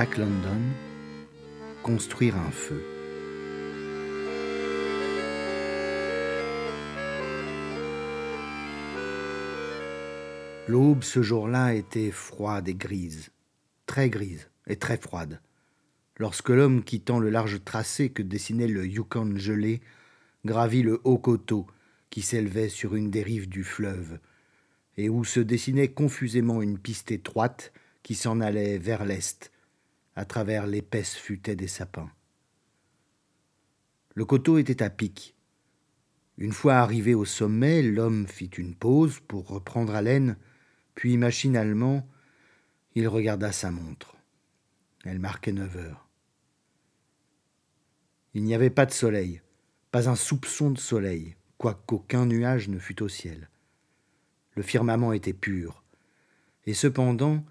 Jack London, Construire un feu. L'aube ce jour-là était froide et grise, très grise et très froide. Lorsque l'homme quittant le large tracé que dessinait le Yukon gelé gravit le haut coteau qui s'élevait sur une des rives du fleuve, et où se dessinait confusément une piste étroite qui s'en allait vers l'est, à travers l'épaisse futaie des sapins. Le coteau était à pic. Une fois arrivé au sommet, l'homme fit une pause pour reprendre haleine, puis machinalement, il regarda sa montre. Elle marquait neuf heures. Il n'y avait pas de soleil, pas un soupçon de soleil, quoiqu'aucun nuage ne fût au ciel. Le firmament était pur, et cependant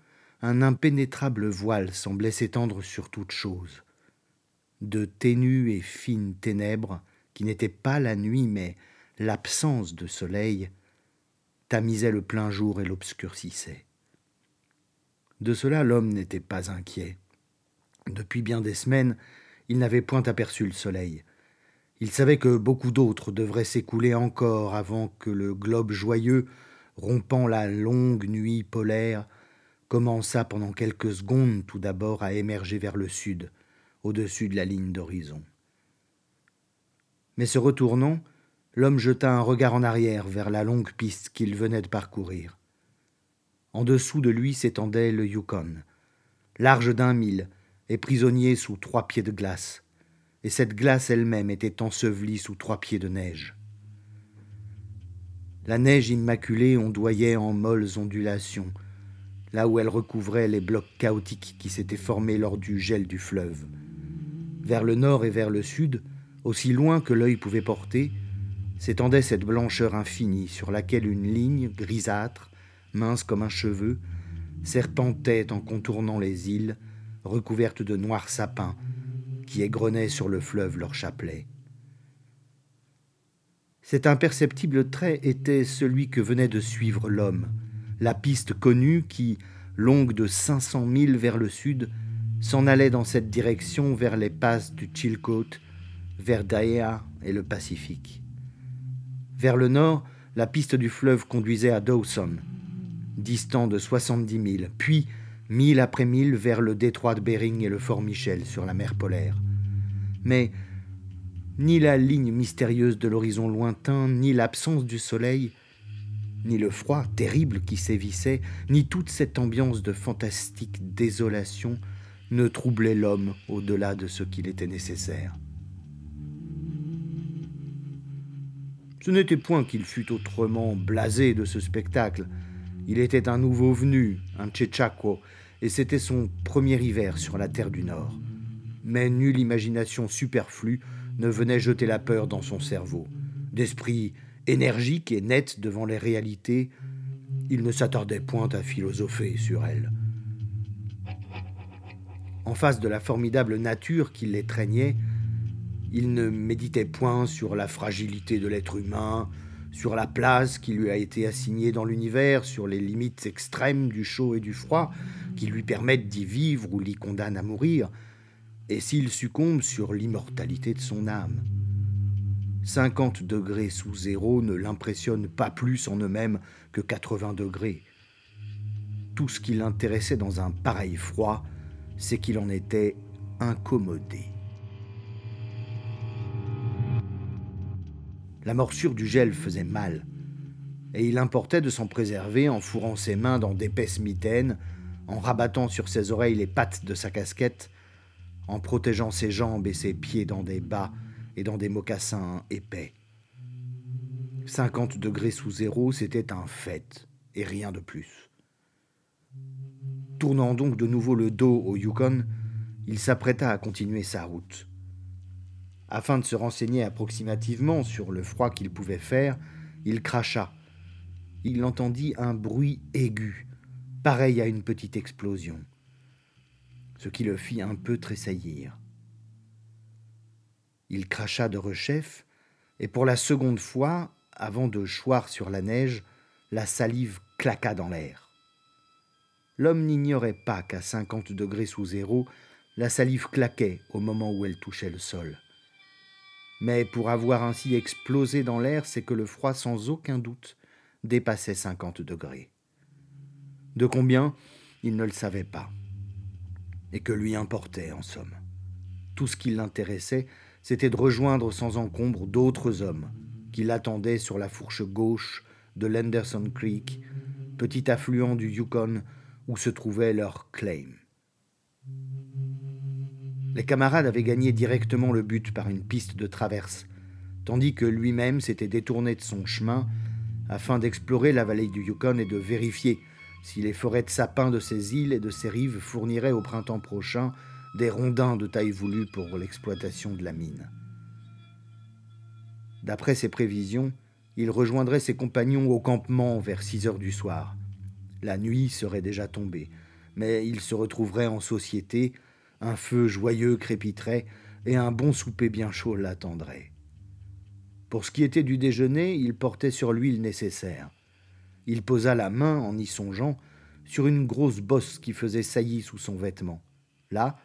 un impénétrable voile semblait s'étendre sur toute chose. De ténues et fines ténèbres, qui n'étaient pas la nuit mais l'absence de soleil, tamisaient le plein jour et l'obscurcissaient. De cela l'homme n'était pas inquiet. Depuis bien des semaines, il n'avait point aperçu le soleil. Il savait que beaucoup d'autres devraient s'écouler encore avant que le globe joyeux, rompant la longue nuit polaire, commença pendant quelques secondes tout d'abord à émerger vers le sud, au-dessus de la ligne d'horizon. Mais se retournant, l'homme jeta un regard en arrière vers la longue piste qu'il venait de parcourir. En dessous de lui s'étendait le Yukon, large d'un mille et prisonnier sous trois pieds de glace, et cette glace elle-même était ensevelie sous trois pieds de neige. La neige immaculée ondoyait en molles ondulations, là où elle recouvrait les blocs chaotiques qui s'étaient formés lors du gel du fleuve. Vers le nord et vers le sud, aussi loin que l'œil pouvait porter, s'étendait cette blancheur infinie sur laquelle une ligne grisâtre, mince comme un cheveu, serpentait en contournant les îles, recouvertes de noirs sapins, qui égrenaient sur le fleuve leur chapelet. Cet imperceptible trait était celui que venait de suivre l'homme, la piste connue qui, longue de cinq cents milles vers le sud, s'en allait dans cette direction vers les passes du Chilcote, vers Daea et le Pacifique. Vers le nord, la piste du fleuve conduisait à Dawson, distant de soixante-dix milles, puis mille après mille vers le détroit de Bering et le fort Michel sur la mer polaire. Mais ni la ligne mystérieuse de l'horizon lointain, ni l'absence du soleil ni le froid terrible qui sévissait, ni toute cette ambiance de fantastique désolation ne troublaient l'homme au-delà de ce qu'il était nécessaire. Ce n'était point qu'il fût autrement blasé de ce spectacle. Il était un nouveau venu, un Tchétchako, et c'était son premier hiver sur la terre du Nord. Mais nulle imagination superflue ne venait jeter la peur dans son cerveau. D'esprit énergique et net devant les réalités, il ne s'attardait point à philosopher sur elles. En face de la formidable nature qui l'étreignait, il ne méditait point sur la fragilité de l'être humain, sur la place qui lui a été assignée dans l'univers, sur les limites extrêmes du chaud et du froid qui lui permettent d'y vivre ou l'y condamnent à mourir, et s'il succombe sur l'immortalité de son âme. 50 degrés sous zéro ne l'impressionnent pas plus en eux-mêmes que 80 degrés. Tout ce qui l'intéressait dans un pareil froid, c'est qu'il en était incommodé. La morsure du gel faisait mal, et il importait de s'en préserver en fourrant ses mains dans d'épaisses mitaines, en rabattant sur ses oreilles les pattes de sa casquette, en protégeant ses jambes et ses pieds dans des bas et dans des mocassins épais. 50 degrés sous zéro, c'était un fait, et rien de plus. Tournant donc de nouveau le dos au Yukon, il s'apprêta à continuer sa route. Afin de se renseigner approximativement sur le froid qu'il pouvait faire, il cracha. Il entendit un bruit aigu, pareil à une petite explosion, ce qui le fit un peu tressaillir. Il cracha de rechef, et pour la seconde fois, avant de choir sur la neige, la salive claqua dans l'air. L'homme n'ignorait pas qu'à 50 degrés sous zéro, la salive claquait au moment où elle touchait le sol. Mais pour avoir ainsi explosé dans l'air, c'est que le froid, sans aucun doute, dépassait 50 degrés. De combien, il ne le savait pas. Et que lui importait, en somme. Tout ce qui l'intéressait, c'était de rejoindre sans encombre d'autres hommes qui l'attendaient sur la fourche gauche de l'Henderson Creek, petit affluent du Yukon où se trouvait leur claim. Les camarades avaient gagné directement le but par une piste de traverse, tandis que lui-même s'était détourné de son chemin afin d'explorer la vallée du Yukon et de vérifier si les forêts de sapins de ces îles et de ces rives fourniraient au printemps prochain des rondins de taille voulue pour l'exploitation de la mine. D'après ses prévisions, il rejoindrait ses compagnons au campement vers 6 heures du soir. La nuit serait déjà tombée, mais il se retrouverait en société, un feu joyeux crépiterait et un bon souper bien chaud l'attendrait. Pour ce qui était du déjeuner, il portait sur lui le nécessaire. Il posa la main, en y songeant, sur une grosse bosse qui faisait saillie sous son vêtement. Là,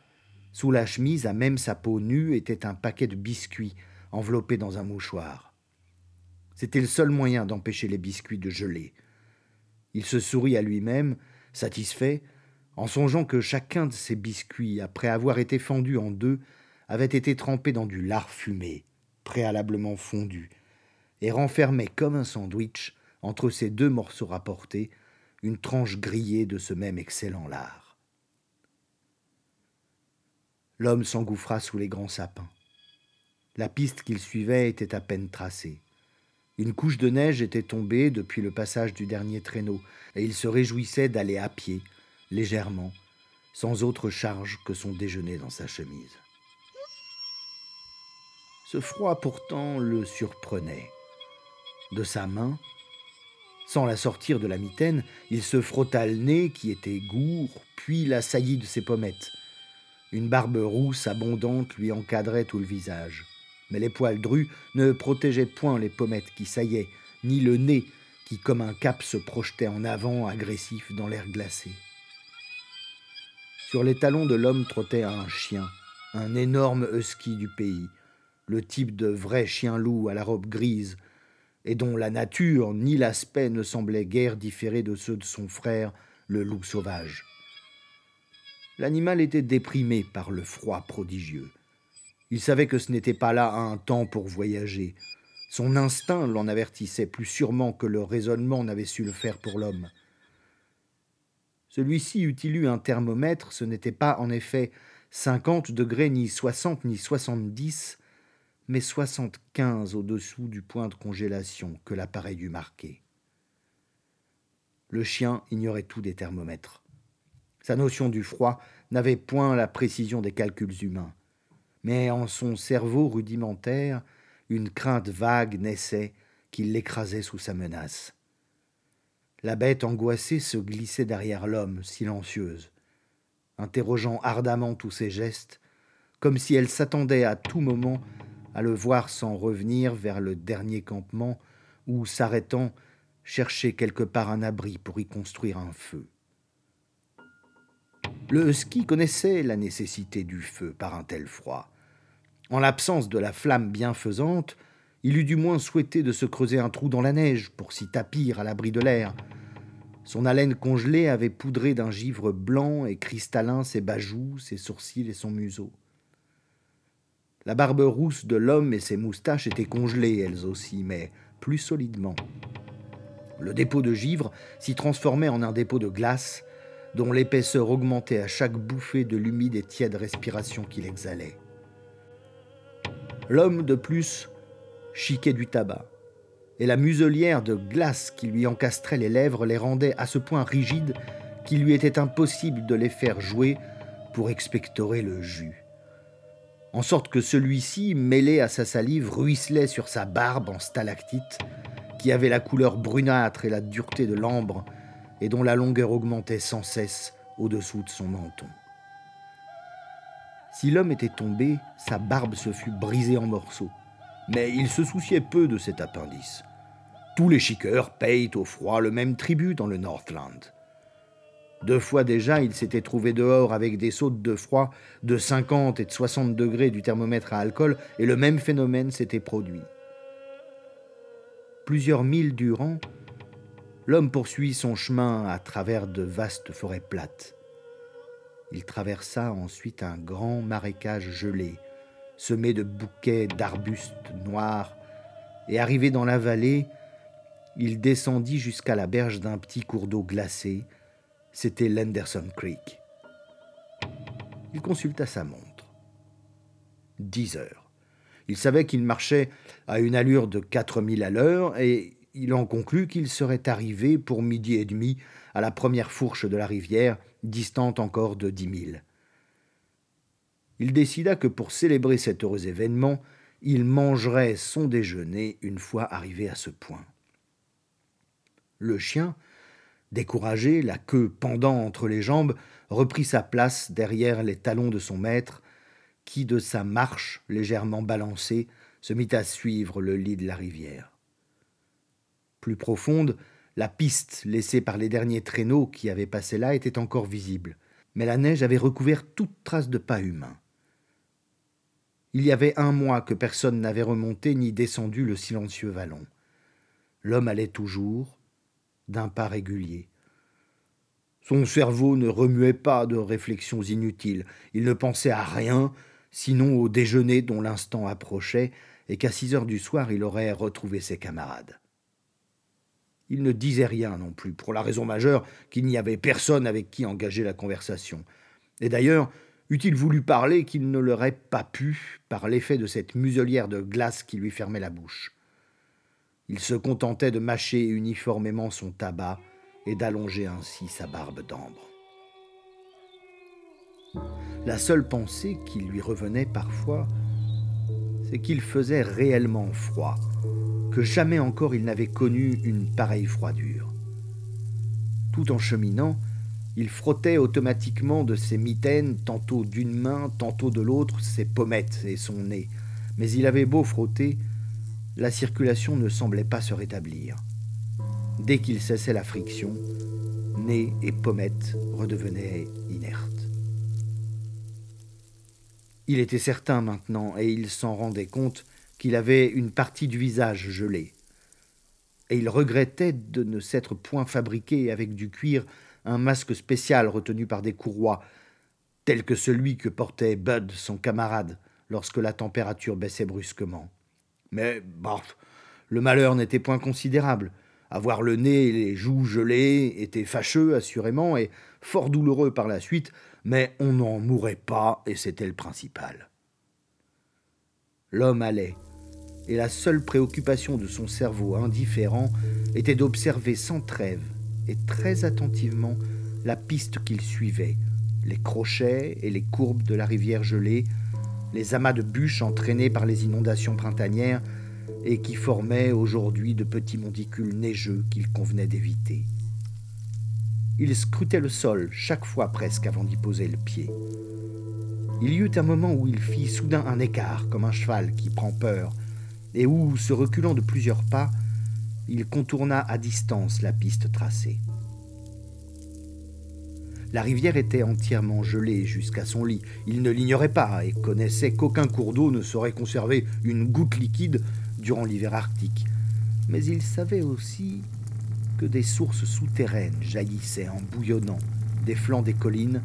sous la chemise, à même sa peau nue, était un paquet de biscuits enveloppés dans un mouchoir. C'était le seul moyen d'empêcher les biscuits de geler. Il se sourit à lui-même, satisfait, en songeant que chacun de ces biscuits, après avoir été fendu en deux, avait été trempé dans du lard fumé, préalablement fondu, et renfermait comme un sandwich, entre ces deux morceaux rapportés, une tranche grillée de ce même excellent lard. L'homme s'engouffra sous les grands sapins. La piste qu'il suivait était à peine tracée. Une couche de neige était tombée depuis le passage du dernier traîneau, et il se réjouissait d'aller à pied, légèrement, sans autre charge que son déjeuner dans sa chemise. Ce froid pourtant le surprenait. De sa main, sans la sortir de la mitaine, il se frotta le nez qui était gourd, puis la saillie de ses pommettes. Une barbe rousse abondante lui encadrait tout le visage. Mais les poils drus ne protégeaient point les pommettes qui saillaient, ni le nez qui, comme un cap, se projetait en avant, agressif dans l'air glacé. Sur les talons de l'homme trottait un chien, un énorme husky du pays, le type de vrai chien-loup à la robe grise, et dont la nature ni l'aspect ne semblaient guère différer de ceux de son frère, le loup sauvage. L'animal était déprimé par le froid prodigieux. Il savait que ce n'était pas là un temps pour voyager. Son instinct l'en avertissait plus sûrement que le raisonnement n'avait su le faire pour l'homme. Celui-ci eût-il eu un thermomètre, ce n'était pas en effet cinquante degrés, ni soixante, ni soixante-dix, mais soixante-quinze au-dessous du point de congélation que l'appareil eût marqué. Le chien ignorait tout des thermomètres. Sa notion du froid n'avait point la précision des calculs humains. Mais en son cerveau rudimentaire, une crainte vague naissait qui l'écrasait sous sa menace. La bête angoissée se glissait derrière l'homme, silencieuse, interrogeant ardemment tous ses gestes, comme si elle s'attendait à tout moment à le voir s'en revenir vers le dernier campement ou, s'arrêtant, chercher quelque part un abri pour y construire un feu. Le husky connaissait la nécessité du feu par un tel froid. En l'absence de la flamme bienfaisante, il eût du moins souhaité de se creuser un trou dans la neige pour s'y tapir à l'abri de l'air. Son haleine congelée avait poudré d'un givre blanc et cristallin ses bajoux, ses sourcils et son museau. La barbe rousse de l'homme et ses moustaches étaient congelées, elles aussi, mais plus solidement. Le dépôt de givre s'y transformait en un dépôt de glace, dont l'épaisseur augmentait à chaque bouffée de l'humide et tiède respiration qu'il exhalait. L'homme, de plus, chiquait du tabac, et la muselière de glace qui lui encastrait les lèvres les rendait à ce point rigides qu'il lui était impossible de les faire jouer pour expectorer le jus. En sorte que celui-ci, mêlé à sa salive, ruisselait sur sa barbe en stalactite, qui avait la couleur brunâtre et la dureté de l'ambre, et dont la longueur augmentait sans cesse au-dessous de son menton. Si l'homme était tombé, sa barbe se fût brisée en morceaux. Mais il se souciait peu de cet appendice. Tous les chiqueurs payent au froid le même tribut dans le Northland. Deux fois déjà, il s'était trouvé dehors avec des sautes de froid de 50 et de 60 degrés du thermomètre à alcool, et le même phénomène s'était produit. Plusieurs milles durant, l'homme poursuit son chemin à travers de vastes forêts plates. Il traversa ensuite un grand marécage gelé, semé de bouquets d'arbustes noirs, et arrivé dans la vallée, il descendit jusqu'à la berge d'un petit cours d'eau glacé, c'était l'Henderson Creek. Il consulta sa montre. Dix heures. Il savait qu'il marchait à une allure de quatre milles à l'heure et il en conclut qu'il serait arrivé pour midi et demi à la première fourche de la rivière, distante encore de dix milles. Il décida que pour célébrer cet heureux événement, il mangerait son déjeuner une fois arrivé à ce point. Le chien, Découragé, la queue pendant entre les jambes, reprit sa place derrière les talons de son maître, qui, de sa marche légèrement balancée, se mit à suivre le lit de la rivière. Plus profonde, la piste laissée par les derniers traîneaux qui avaient passé là était encore visible, mais la neige avait recouvert toute trace de pas humain. Il y avait un mois que personne n'avait remonté ni descendu le silencieux vallon. L'homme allait toujours, d'un pas régulier. Son cerveau ne remuait pas de réflexions inutiles. Il ne pensait à rien, sinon au déjeuner dont l'instant approchait, et qu'à six heures du soir il aurait retrouvé ses camarades. Il ne disait rien non plus, pour la raison majeure qu'il n'y avait personne avec qui engager la conversation. Et d'ailleurs, eût-il voulu parler qu'il ne l'aurait pas pu par l'effet de cette muselière de glace qui lui fermait la bouche. Il se contentait de mâcher uniformément son tabac et d'allonger ainsi sa barbe d'ambre. La seule pensée qui lui revenait parfois, c'est qu'il faisait réellement froid, que jamais encore il n'avait connu une pareille froidure. Tout en cheminant, il frottait automatiquement de ses mitaines, tantôt d'une main, tantôt de l'autre, ses pommettes et son nez, mais il avait beau frotter, la circulation ne semblait pas se rétablir. Dès qu'il cessait la friction, nez et pommettes redevenaient inertes. Il était certain maintenant, et il s'en rendait compte, qu'il avait une partie du visage gelé. Et il regrettait de ne s'être point fabriqué avec du cuir un masque spécial retenu par des courroies, tel que celui que portait Bud, son camarade, lorsque la température baissait brusquement. Mais, bah, le malheur n'était point considérable. Avoir le nez et les joues gelées était fâcheux, assurément, et fort douloureux par la suite, mais on n'en mourait pas, et c'était le principal. L'homme allait, et la seule préoccupation de son cerveau indifférent était d'observer sans trêve et très attentivement la piste qu'il suivait, les crochets et les courbes de la rivière gelée, les amas de bûches entraînés par les inondations printanières et qui formaient aujourd'hui de petits monticules neigeux qu'il convenait d'éviter. Il scrutait le sol chaque fois presque avant d'y poser le pied. Il y eut un moment où il fit soudain un écart, comme un cheval qui prend peur, et où, se reculant de plusieurs pas, il contourna à distance la piste tracée. La rivière était entièrement gelée jusqu'à son lit. Il ne l'ignorait pas et connaissait qu'aucun cours d'eau ne saurait conserver une goutte liquide durant l'hiver arctique. Mais il savait aussi que des sources souterraines jaillissaient en bouillonnant des flancs des collines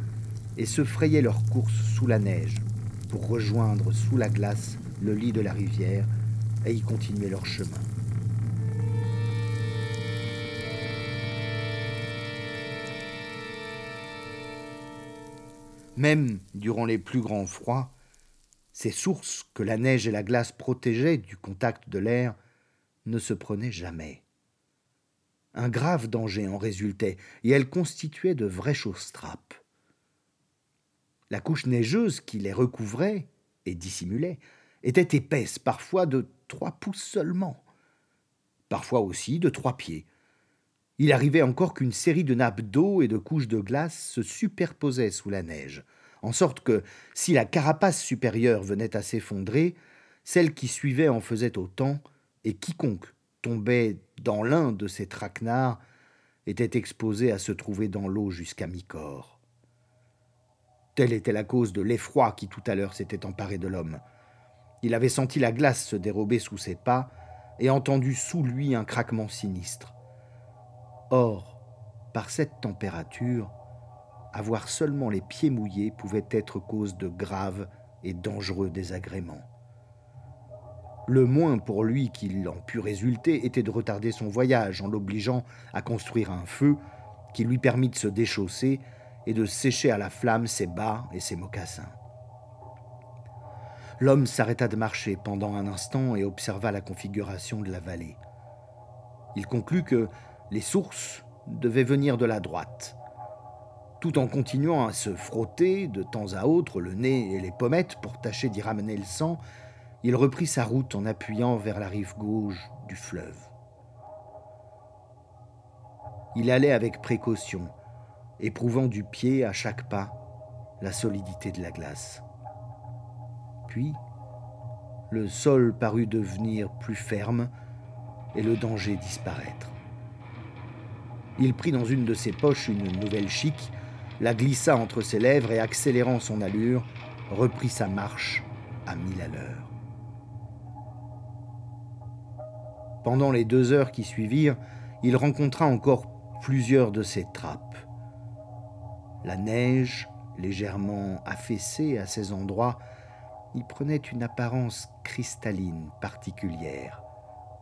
et se frayaient leur course sous la neige pour rejoindre sous la glace le lit de la rivière et y continuer leur chemin. Même durant les plus grands froids, ces sources que la neige et la glace protégeaient du contact de l'air ne se prenaient jamais. Un grave danger en résultait, et elles constituaient de vraies choses-trappes. La couche neigeuse qui les recouvrait et dissimulait était épaisse, parfois de trois pouces seulement, parfois aussi de trois pieds, il arrivait encore qu'une série de nappes d'eau et de couches de glace se superposaient sous la neige, en sorte que, si la carapace supérieure venait à s'effondrer, celle qui suivait en faisait autant, et quiconque tombait dans l'un de ces traquenards était exposé à se trouver dans l'eau jusqu'à mi-corps. Telle était la cause de l'effroi qui tout à l'heure s'était emparé de l'homme. Il avait senti la glace se dérober sous ses pas et entendu sous lui un craquement sinistre. Or, par cette température, avoir seulement les pieds mouillés pouvait être cause de graves et dangereux désagréments. Le moins pour lui qu'il en pût résulter était de retarder son voyage en l'obligeant à construire un feu qui lui permit de se déchausser et de sécher à la flamme ses bas et ses mocassins. L'homme s'arrêta de marcher pendant un instant et observa la configuration de la vallée. Il conclut que les sources devaient venir de la droite. Tout en continuant à se frotter de temps à autre le nez et les pommettes pour tâcher d'y ramener le sang, il reprit sa route en appuyant vers la rive gauche du fleuve. Il allait avec précaution, éprouvant du pied à chaque pas la solidité de la glace. Puis, le sol parut devenir plus ferme et le danger disparaître. Il prit dans une de ses poches une nouvelle chic, la glissa entre ses lèvres et, accélérant son allure, reprit sa marche à mille à l'heure. Pendant les deux heures qui suivirent, il rencontra encore plusieurs de ces trappes. La neige, légèrement affaissée à ces endroits, y prenait une apparence cristalline particulière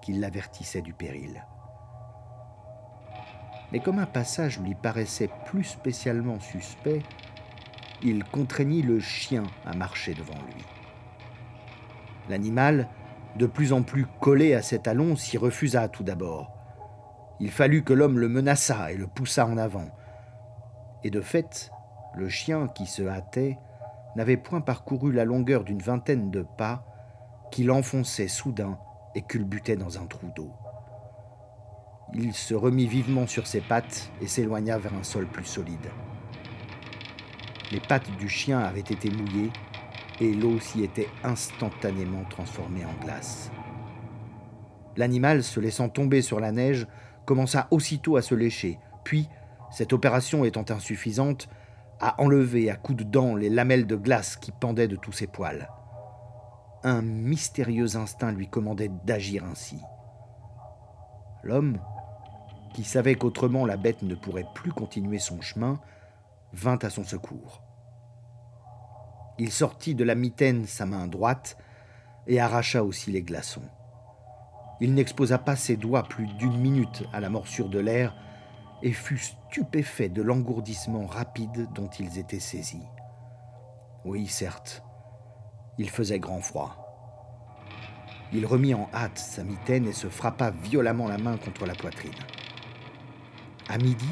qui l'avertissait du péril. Mais comme un passage lui paraissait plus spécialement suspect, il contraignit le chien à marcher devant lui. L'animal, de plus en plus collé à cet allon, s'y refusa tout d'abord. Il fallut que l'homme le menaçât et le poussa en avant. Et de fait, le chien qui se hâtait n'avait point parcouru la longueur d'une vingtaine de pas qu'il enfonçait soudain et culbutait dans un trou d'eau. Il se remit vivement sur ses pattes et s'éloigna vers un sol plus solide. Les pattes du chien avaient été mouillées et l'eau s'y était instantanément transformée en glace. L'animal, se laissant tomber sur la neige, commença aussitôt à se lécher, puis, cette opération étant insuffisante, à enlever à coups de dents les lamelles de glace qui pendaient de tous ses poils. Un mystérieux instinct lui commandait d'agir ainsi. L'homme, qui savait qu'autrement la bête ne pourrait plus continuer son chemin, vint à son secours. Il sortit de la mitaine sa main droite et arracha aussi les glaçons. Il n'exposa pas ses doigts plus d'une minute à la morsure de l'air et fut stupéfait de l'engourdissement rapide dont ils étaient saisis. Oui, certes, il faisait grand froid. Il remit en hâte sa mitaine et se frappa violemment la main contre la poitrine. À midi,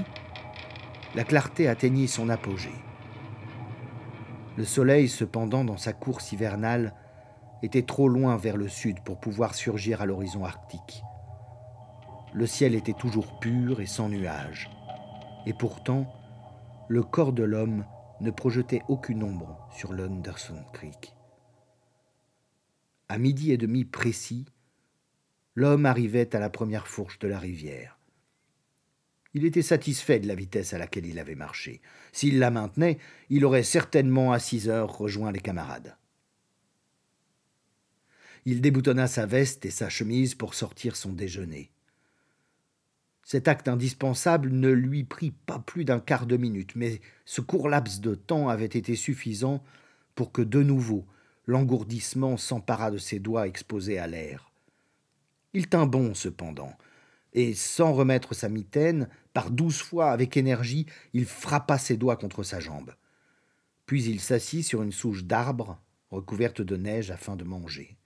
la clarté atteignit son apogée. Le soleil, cependant, dans sa course hivernale, était trop loin vers le sud pour pouvoir surgir à l'horizon arctique. Le ciel était toujours pur et sans nuages. Et pourtant, le corps de l'homme ne projetait aucune ombre sur l'Underson Creek. À midi et demi précis, l'homme arrivait à la première fourche de la rivière. Il était satisfait de la vitesse à laquelle il avait marché. S'il la maintenait, il aurait certainement à six heures rejoint les camarades. Il déboutonna sa veste et sa chemise pour sortir son déjeuner. Cet acte indispensable ne lui prit pas plus d'un quart de minute, mais ce court laps de temps avait été suffisant pour que de nouveau l'engourdissement s'emparât de ses doigts exposés à l'air. Il tint bon cependant, et sans remettre sa mitaine, par douze fois avec énergie, il frappa ses doigts contre sa jambe. Puis il s'assit sur une souche d'arbre recouverte de neige afin de manger.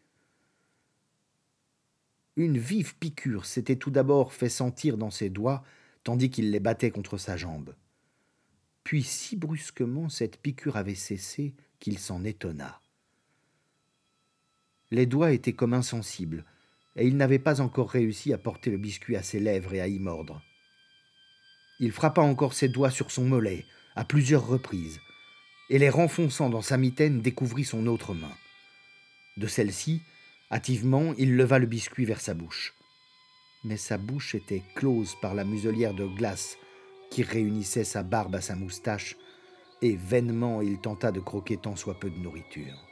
Une vive piqûre s'était tout d'abord fait sentir dans ses doigts, tandis qu'il les battait contre sa jambe. Puis si brusquement cette piqûre avait cessé qu'il s'en étonna. Les doigts étaient comme insensibles, et il n'avait pas encore réussi à porter le biscuit à ses lèvres et à y mordre. Il frappa encore ses doigts sur son mollet, à plusieurs reprises, et les renfonçant dans sa mitaine découvrit son autre main. De celle-ci, Hâtivement, il leva le biscuit vers sa bouche. Mais sa bouche était close par la muselière de glace qui réunissait sa barbe à sa moustache, et vainement il tenta de croquer tant soit peu de nourriture.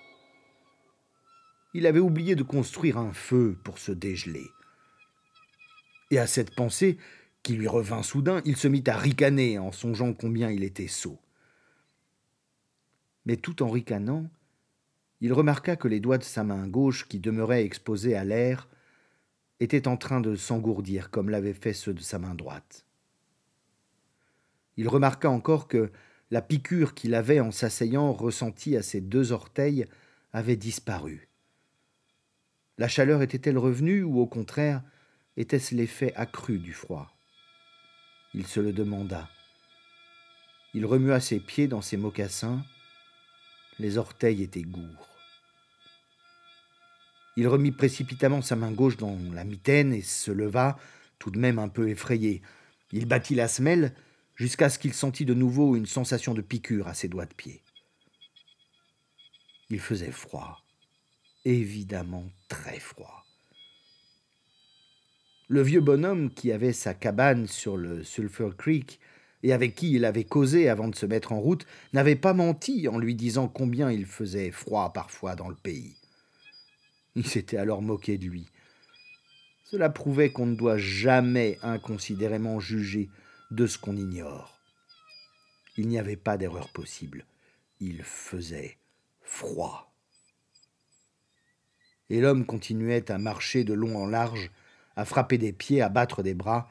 Il avait oublié de construire un feu pour se dégeler. Et à cette pensée, qui lui revint soudain, il se mit à ricaner en songeant combien il était sot. Mais tout en ricanant, il remarqua que les doigts de sa main gauche, qui demeuraient exposés à l'air, étaient en train de s'engourdir comme l'avaient fait ceux de sa main droite. Il remarqua encore que la piqûre qu'il avait en s'asseyant ressentie à ses deux orteils avait disparu. La chaleur était-elle revenue ou au contraire était-ce l'effet accru du froid? Il se le demanda. Il remua ses pieds dans ses mocassins. Les orteils étaient gourds. Il remit précipitamment sa main gauche dans la mitaine et se leva, tout de même un peu effrayé. Il battit la semelle jusqu'à ce qu'il sentît de nouveau une sensation de piqûre à ses doigts de pied. Il faisait froid, évidemment très froid. Le vieux bonhomme qui avait sa cabane sur le Sulphur Creek et avec qui il avait causé avant de se mettre en route n'avait pas menti en lui disant combien il faisait froid parfois dans le pays. Il s'était alors moqué de lui. Cela prouvait qu'on ne doit jamais inconsidérément juger de ce qu'on ignore. Il n'y avait pas d'erreur possible. Il faisait froid. Et l'homme continuait à marcher de long en large, à frapper des pieds, à battre des bras,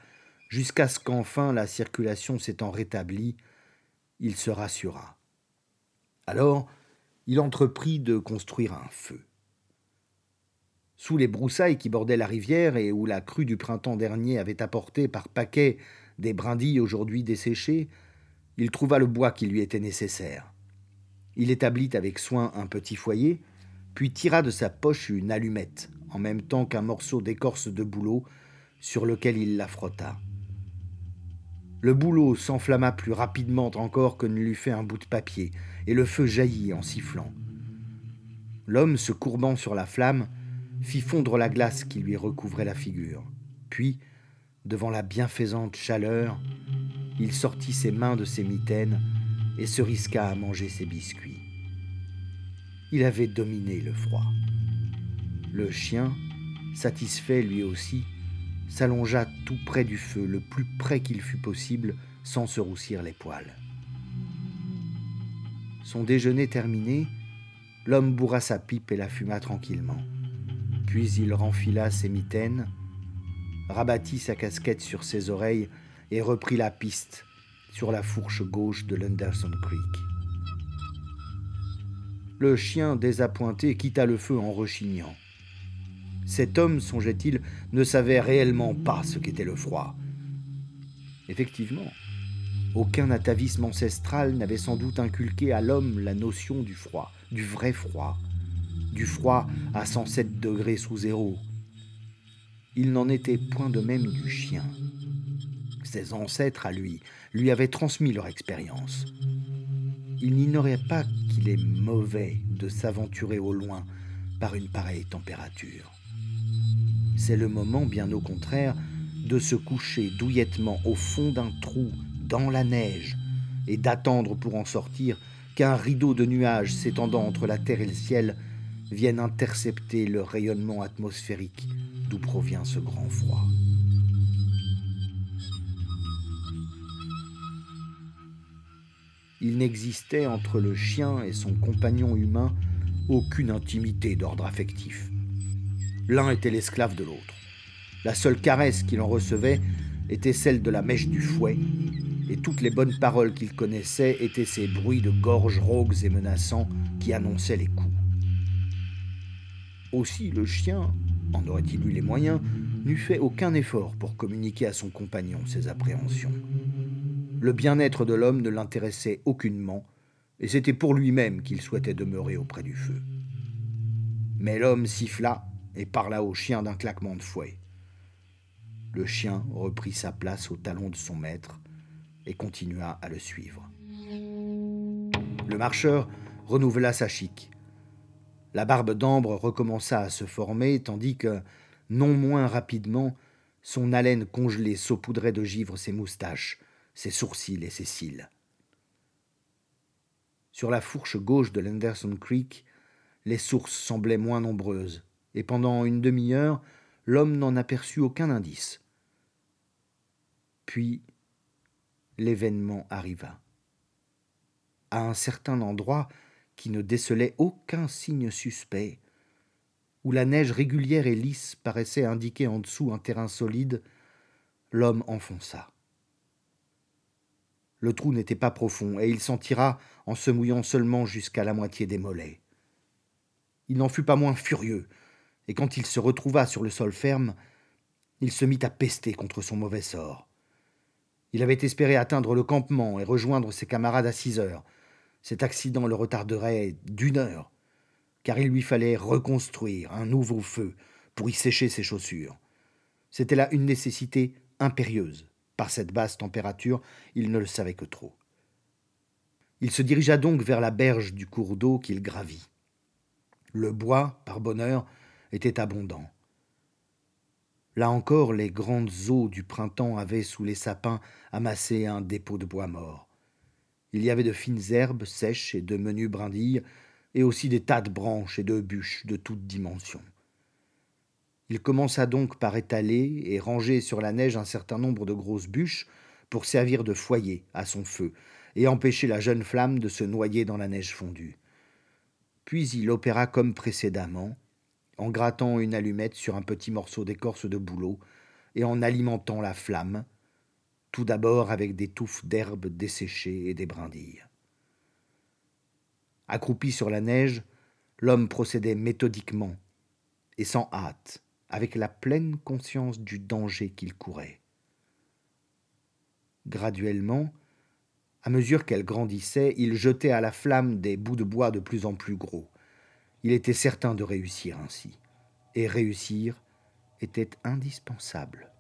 jusqu'à ce qu'enfin la circulation s'étant rétablie, il se rassura. Alors, il entreprit de construire un feu. Sous les broussailles qui bordaient la rivière et où la crue du printemps dernier avait apporté par paquets des brindilles aujourd'hui desséchées, il trouva le bois qui lui était nécessaire. Il établit avec soin un petit foyer, puis tira de sa poche une allumette, en même temps qu'un morceau d'écorce de bouleau, sur lequel il la frotta. Le bouleau s'enflamma plus rapidement encore que ne l'eût fait un bout de papier, et le feu jaillit en sifflant. L'homme, se courbant sur la flamme, fit fondre la glace qui lui recouvrait la figure. Puis, devant la bienfaisante chaleur, il sortit ses mains de ses mitaines et se risqua à manger ses biscuits. Il avait dominé le froid. Le chien, satisfait lui aussi, s'allongea tout près du feu, le plus près qu'il fut possible, sans se roussir les poils. Son déjeuner terminé, l'homme bourra sa pipe et la fuma tranquillement. Puis il renfila ses mitaines, rabattit sa casquette sur ses oreilles et reprit la piste sur la fourche gauche de l'Underson Creek. Le chien désappointé quitta le feu en rechignant. Cet homme, songeait-il, ne savait réellement pas ce qu'était le froid. Effectivement, aucun atavisme ancestral n'avait sans doute inculqué à l'homme la notion du froid, du vrai froid, du froid à 107 degrés sous zéro, il n'en était point de même du chien. Ses ancêtres, à lui, lui avaient transmis leur expérience. Il n'ignorait pas qu'il est mauvais de s'aventurer au loin par une pareille température. C'est le moment, bien au contraire, de se coucher douillettement au fond d'un trou dans la neige et d'attendre pour en sortir qu'un rideau de nuages s'étendant entre la terre et le ciel vienne intercepter le rayonnement atmosphérique d'où provient ce grand froid. Il n'existait entre le chien et son compagnon humain aucune intimité d'ordre affectif. L'un était l'esclave de l'autre. La seule caresse qu'il en recevait était celle de la mèche du fouet, et toutes les bonnes paroles qu'il connaissait étaient ces bruits de gorge rogues et menaçants qui annonçaient les coups. Aussi le chien, en aurait-il eu les moyens, n'eût fait aucun effort pour communiquer à son compagnon ses appréhensions. Le bien-être de l'homme ne l'intéressait aucunement, et c'était pour lui-même qu'il souhaitait demeurer auprès du feu. Mais l'homme siffla et parla au chien d'un claquement de fouet. Le chien reprit sa place au talon de son maître et continua à le suivre. Le marcheur renouvela sa chic. La barbe d'ambre recommença à se former, tandis que, non moins rapidement, son haleine congelée saupoudrait de givre ses moustaches, ses sourcils et ses cils. Sur la fourche gauche de l'Henderson Creek, les sources semblaient moins nombreuses, et pendant une demi-heure, l'homme n'en aperçut aucun indice. Puis, l'événement arriva. À un certain endroit qui ne décelait aucun signe suspect, où la neige régulière et lisse paraissait indiquer en dessous un terrain solide, l'homme enfonça. Le trou n'était pas profond, et il s'en tira en se mouillant seulement jusqu'à la moitié des mollets. Il n'en fut pas moins furieux, et quand il se retrouva sur le sol ferme, il se mit à pester contre son mauvais sort. Il avait espéré atteindre le campement et rejoindre ses camarades à six heures. Cet accident le retarderait d'une heure, car il lui fallait reconstruire un nouveau feu pour y sécher ses chaussures. C'était là une nécessité impérieuse. Par cette basse température, il ne le savait que trop. Il se dirigea donc vers la berge du cours d'eau qu'il gravit. Le bois, par bonheur, était abondant. Là encore, les grandes eaux du printemps avaient sous les sapins amassé un dépôt de bois mort. Il y avait de fines herbes sèches et de menus brindilles, et aussi des tas de branches et de bûches de toutes dimensions. Il commença donc par étaler et ranger sur la neige un certain nombre de grosses bûches pour servir de foyer à son feu et empêcher la jeune flamme de se noyer dans la neige fondue. Puis il opéra comme précédemment, en grattant une allumette sur un petit morceau d'écorce de bouleau et en alimentant la flamme, tout d'abord avec des touffes d'herbes desséchées et des brindilles. Accroupi sur la neige, l'homme procédait méthodiquement et sans hâte, avec la pleine conscience du danger qu'il courait. Graduellement, à mesure qu'elle grandissait, il jetait à la flamme des bouts de bois de plus en plus gros. Il était certain de réussir ainsi. Et réussir était indispensable.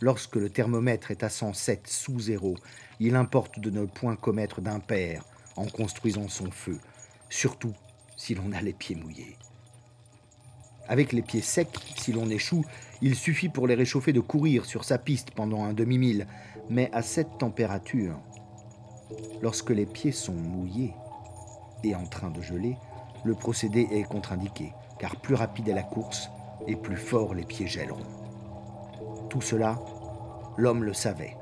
Lorsque le thermomètre est à 107 sous zéro, il importe de ne point commettre d'impair en construisant son feu, surtout si l'on a les pieds mouillés. Avec les pieds secs, si l'on échoue, il suffit pour les réchauffer de courir sur sa piste pendant un demi-mille. Mais à cette température, lorsque les pieds sont mouillés et en train de geler, le procédé est contre-indiqué, car plus rapide est la course et plus fort les pieds gèleront. Tout cela, l'homme le savait.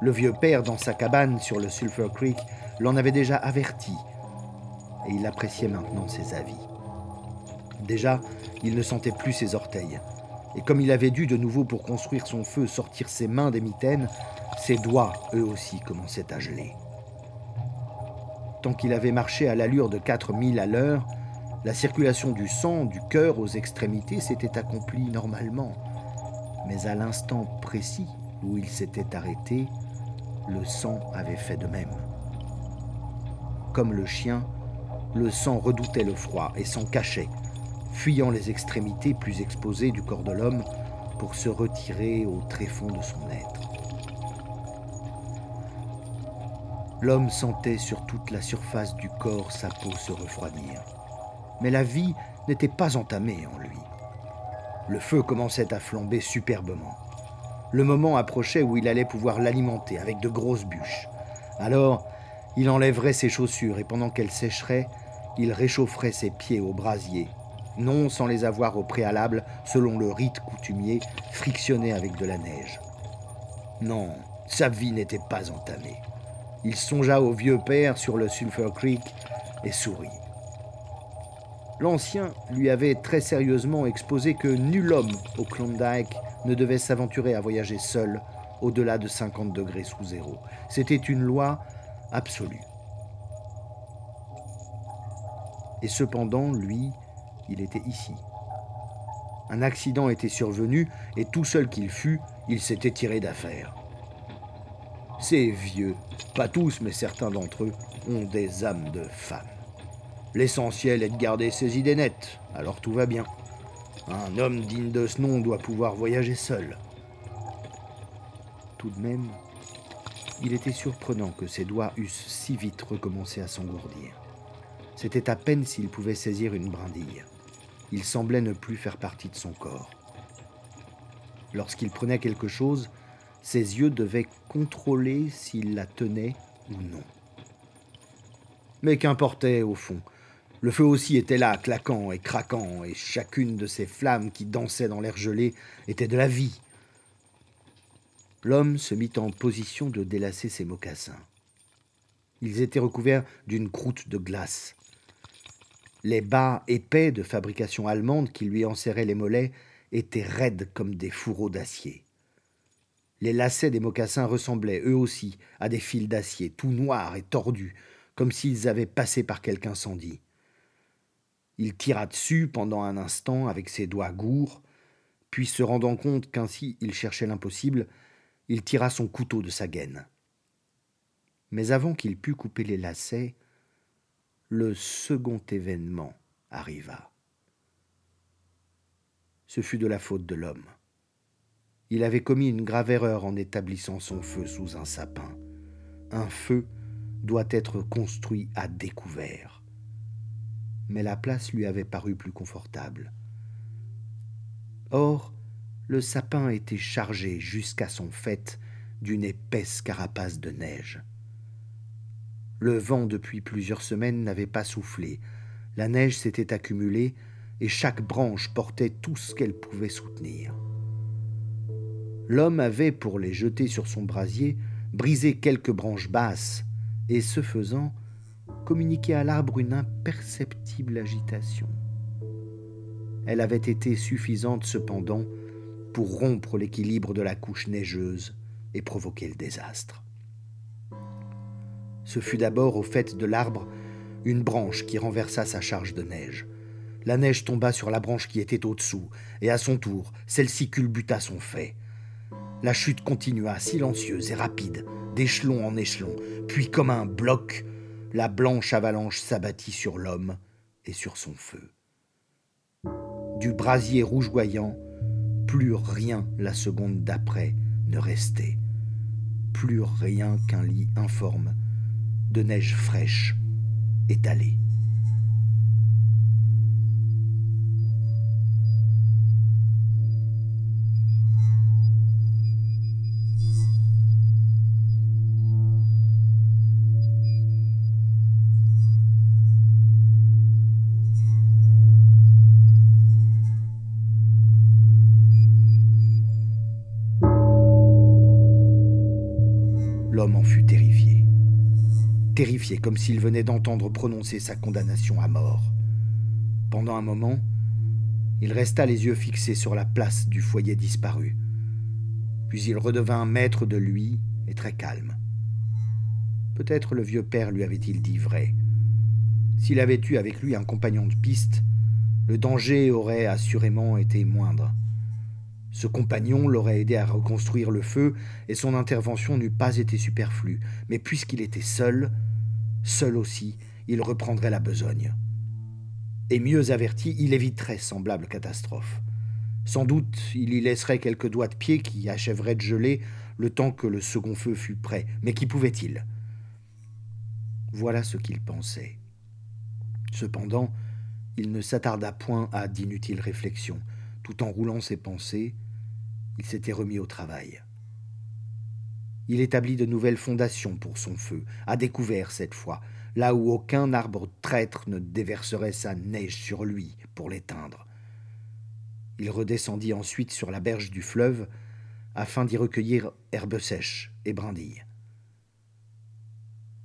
Le vieux père, dans sa cabane sur le Sulphur Creek, l'en avait déjà averti, et il appréciait maintenant ses avis. Déjà, il ne sentait plus ses orteils. Et comme il avait dû de nouveau pour construire son feu sortir ses mains des mitaines, ses doigts, eux aussi, commençaient à geler. Tant qu'il avait marché à l'allure de quatre milles à l'heure, la circulation du sang du cœur aux extrémités s'était accomplie normalement. Mais à l'instant précis où il s'était arrêté, le sang avait fait de même. Comme le chien, le sang redoutait le froid et s'en cachait, fuyant les extrémités plus exposées du corps de l'homme pour se retirer au tréfonds de son être. L'homme sentait sur toute la surface du corps sa peau se refroidir. Mais la vie n'était pas entamée en lui. Le feu commençait à flamber superbement. Le moment approchait où il allait pouvoir l'alimenter avec de grosses bûches. Alors, il enlèverait ses chaussures et pendant qu'elles sécheraient, il réchaufferait ses pieds au brasier non sans les avoir au préalable, selon le rite coutumier, frictionnés avec de la neige. Non, sa vie n'était pas entamée. Il songea au vieux père sur le Sulphur Creek et sourit. L'ancien lui avait très sérieusement exposé que nul homme au Klondike ne devait s'aventurer à voyager seul au-delà de 50 degrés sous zéro. C'était une loi absolue. Et cependant, lui, il était ici. Un accident était survenu, et tout seul qu'il fût, il s'était tiré d'affaire. Ces vieux, pas tous, mais certains d'entre eux, ont des âmes de femmes. L'essentiel est de garder ses idées nettes, alors tout va bien. Un homme digne de ce nom doit pouvoir voyager seul. Tout de même, il était surprenant que ses doigts eussent si vite recommencé à s'engourdir. C'était à peine s'il pouvait saisir une brindille il semblait ne plus faire partie de son corps. Lorsqu'il prenait quelque chose, ses yeux devaient contrôler s'il la tenait ou non. Mais qu'importait au fond? Le feu aussi était là, claquant et craquant, et chacune de ces flammes qui dansaient dans l'air gelé était de la vie. L'homme se mit en position de délacer ses mocassins. Ils étaient recouverts d'une croûte de glace. Les bas épais de fabrication allemande qui lui enserraient les mollets étaient raides comme des fourreaux d'acier. Les lacets des mocassins ressemblaient eux aussi à des fils d'acier, tout noirs et tordus, comme s'ils avaient passé par quelque incendie. Il tira dessus pendant un instant avec ses doigts gourds, puis se rendant compte qu'ainsi il cherchait l'impossible, il tira son couteau de sa gaine. Mais avant qu'il pût couper les lacets, le second événement arriva. Ce fut de la faute de l'homme. Il avait commis une grave erreur en établissant son feu sous un sapin. Un feu doit être construit à découvert. Mais la place lui avait paru plus confortable. Or, le sapin était chargé jusqu'à son faîte d'une épaisse carapace de neige. Le vent depuis plusieurs semaines n'avait pas soufflé, la neige s'était accumulée et chaque branche portait tout ce qu'elle pouvait soutenir. L'homme avait, pour les jeter sur son brasier, brisé quelques branches basses, et ce faisant, communiqué à l'arbre une imperceptible agitation. Elle avait été suffisante cependant pour rompre l'équilibre de la couche neigeuse et provoquer le désastre. Ce fut d'abord au fait de l'arbre une branche qui renversa sa charge de neige. La neige tomba sur la branche qui était au-dessous, et à son tour, celle-ci culbuta son fait. La chute continua, silencieuse et rapide, d'échelon en échelon, puis comme un bloc, la blanche avalanche s'abattit sur l'homme et sur son feu. Du brasier rougeoyant, plus rien la seconde d'après ne restait, plus rien qu'un lit informe de neige fraîche étalée. Comme s'il venait d'entendre prononcer sa condamnation à mort. Pendant un moment, il resta les yeux fixés sur la place du foyer disparu. Puis il redevint maître de lui et très calme. Peut-être le vieux père lui avait-il dit vrai. S'il avait eu avec lui un compagnon de piste, le danger aurait assurément été moindre. Ce compagnon l'aurait aidé à reconstruire le feu, et son intervention n'eût pas été superflue. Mais puisqu'il était seul, seul aussi, il reprendrait la besogne. Et mieux averti, il éviterait semblable catastrophe. Sans doute, il y laisserait quelques doigts de pied qui achèveraient de geler le temps que le second feu fût prêt. Mais qu'y pouvait-il? Voilà ce qu'il pensait. Cependant, il ne s'attarda point à d'inutiles réflexions. Tout en roulant ses pensées, il s'était remis au travail. Il établit de nouvelles fondations pour son feu, à découvert cette fois, là où aucun arbre traître ne déverserait sa neige sur lui pour l'éteindre. Il redescendit ensuite sur la berge du fleuve afin d'y recueillir herbes sèches et brindilles.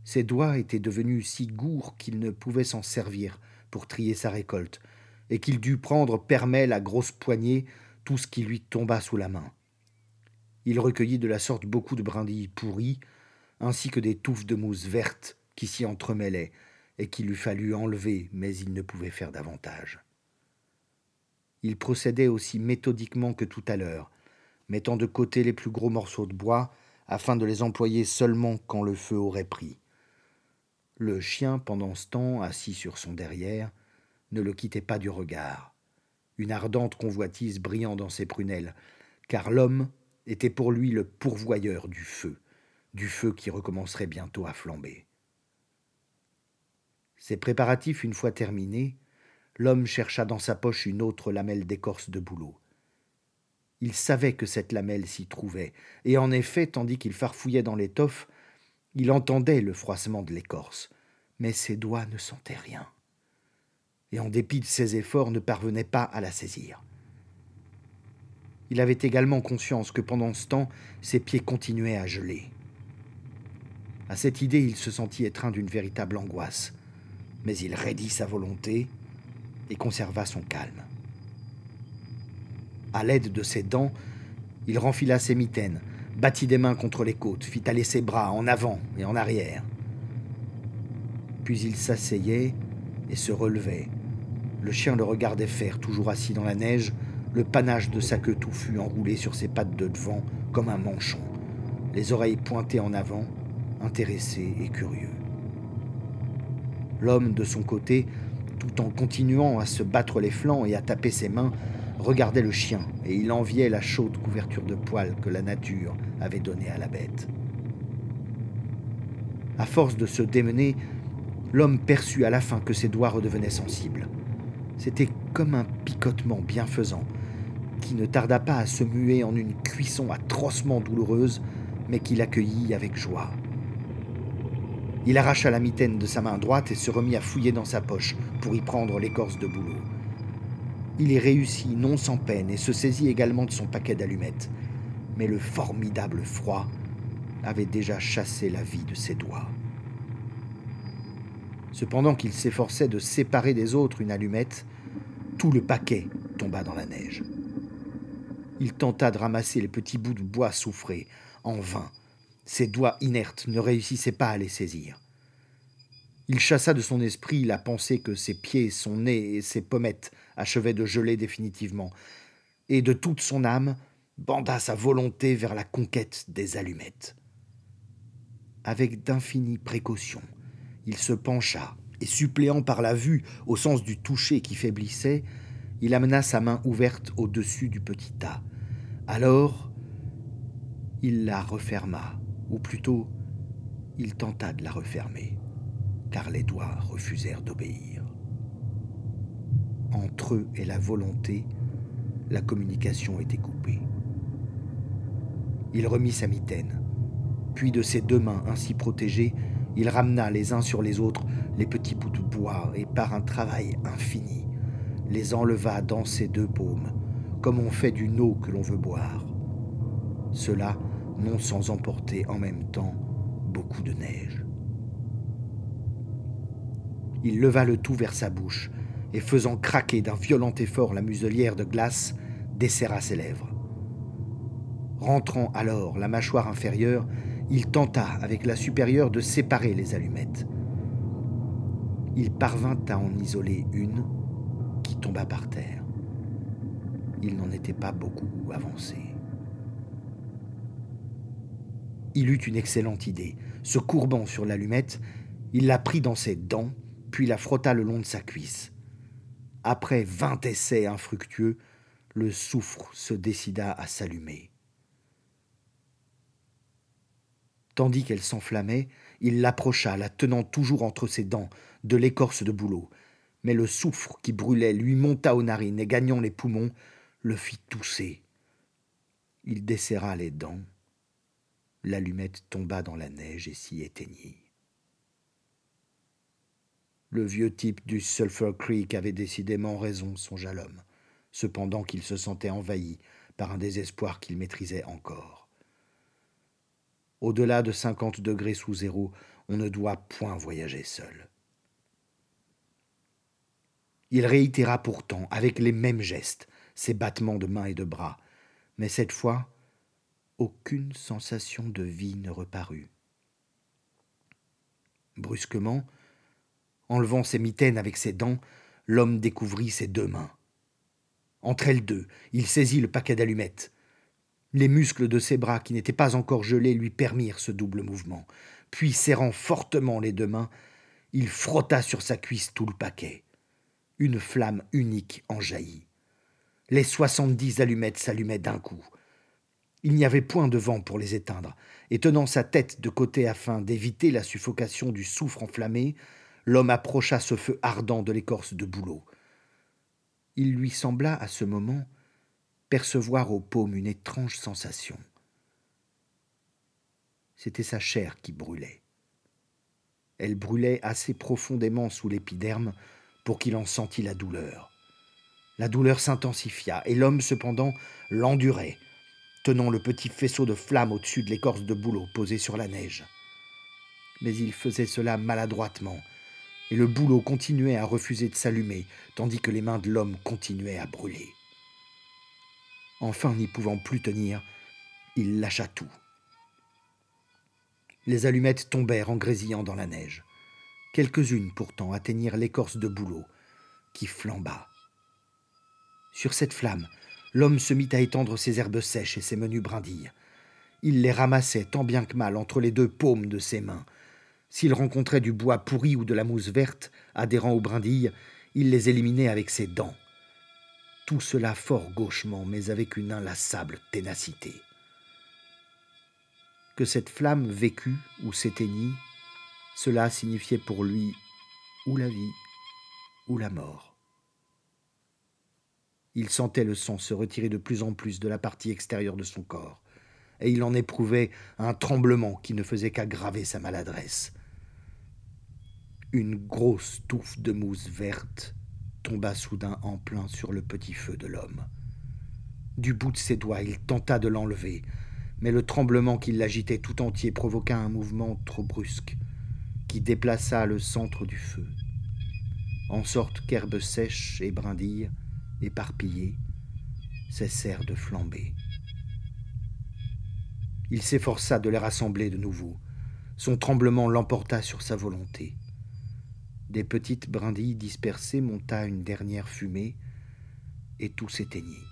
Ses doigts étaient devenus si gourds qu'il ne pouvait s'en servir pour trier sa récolte, et qu'il dut prendre pêle-mêle à grosse poignée tout ce qui lui tomba sous la main. Il recueillit de la sorte beaucoup de brindilles pourries, ainsi que des touffes de mousse verte qui s'y entremêlaient, et qu'il eût fallu enlever, mais il ne pouvait faire davantage. Il procédait aussi méthodiquement que tout à l'heure, mettant de côté les plus gros morceaux de bois, afin de les employer seulement quand le feu aurait pris. Le chien, pendant ce temps, assis sur son derrière, ne le quittait pas du regard, une ardente convoitise brillant dans ses prunelles, car l'homme était pour lui le pourvoyeur du feu, du feu qui recommencerait bientôt à flamber. Ces préparatifs une fois terminés, l'homme chercha dans sa poche une autre lamelle d'écorce de bouleau. Il savait que cette lamelle s'y trouvait, et en effet, tandis qu'il farfouillait dans l'étoffe, il entendait le froissement de l'écorce, mais ses doigts ne sentaient rien, et en dépit de ses efforts ne parvenaient pas à la saisir. Il avait également conscience que pendant ce temps, ses pieds continuaient à geler. À cette idée, il se sentit étreint d'une véritable angoisse, mais il raidit sa volonté et conserva son calme. À l'aide de ses dents, il renfila ses mitaines, battit des mains contre les côtes, fit aller ses bras en avant et en arrière. Puis il s'asseyait et se relevait. Le chien le regardait faire, toujours assis dans la neige, le panache de sa queue touffue enroulé sur ses pattes de devant comme un manchon, les oreilles pointées en avant, intéressé et curieux. L'homme, de son côté, tout en continuant à se battre les flancs et à taper ses mains, regardait le chien et il enviait la chaude couverture de poils que la nature avait donnée à la bête. À force de se démener, l'homme perçut à la fin que ses doigts redevenaient sensibles. C'était comme un picotement bienfaisant, qui ne tarda pas à se muer en une cuisson atrocement douloureuse, mais qu'il accueillit avec joie. Il arracha la mitaine de sa main droite et se remit à fouiller dans sa poche pour y prendre l'écorce de bouleau. Il y réussit non sans peine et se saisit également de son paquet d'allumettes. Mais le formidable froid avait déjà chassé la vie de ses doigts. Cependant qu'il s'efforçait de séparer des autres une allumette, tout le paquet tomba dans la neige. Il tenta de ramasser les petits bouts de bois souffrés, en vain. Ses doigts inertes ne réussissaient pas à les saisir. Il chassa de son esprit la pensée que ses pieds, son nez et ses pommettes achevaient de geler définitivement, et de toute son âme banda sa volonté vers la conquête des allumettes. Avec d'infinies précautions, il se pencha, et suppléant par la vue au sens du toucher qui faiblissait, il amena sa main ouverte au-dessus du petit tas. Alors, il la referma, ou plutôt, il tenta de la refermer, car les doigts refusèrent d'obéir. Entre eux et la volonté, la communication était coupée. Il remit sa mitaine, puis de ses deux mains ainsi protégées, il ramena les uns sur les autres les petits bouts de bois et par un travail infini, les enleva dans ses deux paumes, comme on fait d'une eau que l'on veut boire. Cela non sans emporter en même temps beaucoup de neige. Il leva le tout vers sa bouche, et faisant craquer d'un violent effort la muselière de glace, desserra ses lèvres. Rentrant alors la mâchoire inférieure, il tenta avec la supérieure de séparer les allumettes. Il parvint à en isoler une qui tomba par terre. Il n'en était pas beaucoup avancé. Il eut une excellente idée. Se courbant sur l'allumette, il la prit dans ses dents, puis la frotta le long de sa cuisse. Après vingt essais infructueux, le soufre se décida à s'allumer. Tandis qu'elle s'enflammait, il l'approcha, la tenant toujours entre ses dents, de l'écorce de bouleau. Mais le soufre qui brûlait lui monta aux narines et gagnant les poumons, le fit tousser. Il desserra les dents. L'allumette tomba dans la neige et s'y éteignit. Le vieux type du Sulphur Creek avait décidément raison, songea l'homme, cependant qu'il se sentait envahi par un désespoir qu'il maîtrisait encore. Au-delà de cinquante degrés sous zéro, on ne doit point voyager seul. Il réitéra pourtant, avec les mêmes gestes, ses battements de mains et de bras, mais cette fois, aucune sensation de vie ne reparut. Brusquement, enlevant ses mitaines avec ses dents, l'homme découvrit ses deux mains. Entre elles deux, il saisit le paquet d'allumettes. Les muscles de ses bras, qui n'étaient pas encore gelés, lui permirent ce double mouvement. Puis, serrant fortement les deux mains, il frotta sur sa cuisse tout le paquet une flamme unique en jaillit. Les soixante-dix allumettes s'allumaient d'un coup. Il n'y avait point de vent pour les éteindre, et tenant sa tête de côté afin d'éviter la suffocation du soufre enflammé, l'homme approcha ce feu ardent de l'écorce de bouleau. Il lui sembla à ce moment percevoir aux paumes une étrange sensation. C'était sa chair qui brûlait. Elle brûlait assez profondément sous l'épiderme pour qu'il en sentît la douleur. La douleur s'intensifia, et l'homme cependant l'endurait, tenant le petit faisceau de flamme au-dessus de l'écorce de bouleau posée sur la neige. Mais il faisait cela maladroitement, et le bouleau continuait à refuser de s'allumer, tandis que les mains de l'homme continuaient à brûler. Enfin, n'y pouvant plus tenir, il lâcha tout. Les allumettes tombèrent en grésillant dans la neige. Quelques-unes pourtant atteignirent l'écorce de bouleau, qui flamba. Sur cette flamme, l'homme se mit à étendre ses herbes sèches et ses menus brindilles. Il les ramassait tant bien que mal entre les deux paumes de ses mains. S'il rencontrait du bois pourri ou de la mousse verte adhérant aux brindilles, il les éliminait avec ses dents. Tout cela fort gauchement, mais avec une inlassable ténacité. Que cette flamme vécût ou s'éteignit, cela signifiait pour lui ou la vie ou la mort. Il sentait le sang se retirer de plus en plus de la partie extérieure de son corps, et il en éprouvait un tremblement qui ne faisait qu'aggraver sa maladresse. Une grosse touffe de mousse verte tomba soudain en plein sur le petit feu de l'homme. Du bout de ses doigts, il tenta de l'enlever, mais le tremblement qui l'agitait tout entier provoqua un mouvement trop brusque, qui déplaça le centre du feu, en sorte qu'herbes sèches et brindilles éparpillés, cessèrent de flamber. Il s'efforça de les rassembler de nouveau. Son tremblement l'emporta sur sa volonté. Des petites brindilles dispersées monta une dernière fumée, et tout s'éteignit.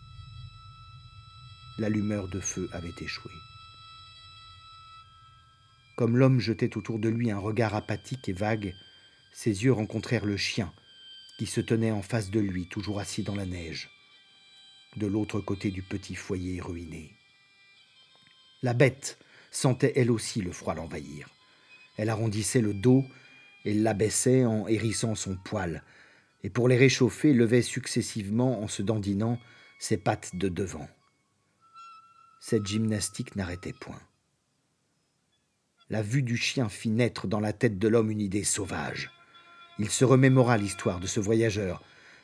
L'allumeur de feu avait échoué. Comme l'homme jetait autour de lui un regard apathique et vague, ses yeux rencontrèrent le chien, qui se tenait en face de lui, toujours assis dans la neige, de l'autre côté du petit foyer ruiné. La bête sentait elle aussi le froid l'envahir. Elle arrondissait le dos et l'abaissait en hérissant son poil, et pour les réchauffer levait successivement en se dandinant ses pattes de devant. Cette gymnastique n'arrêtait point. La vue du chien fit naître dans la tête de l'homme une idée sauvage il se remémora l'histoire de ce voyageur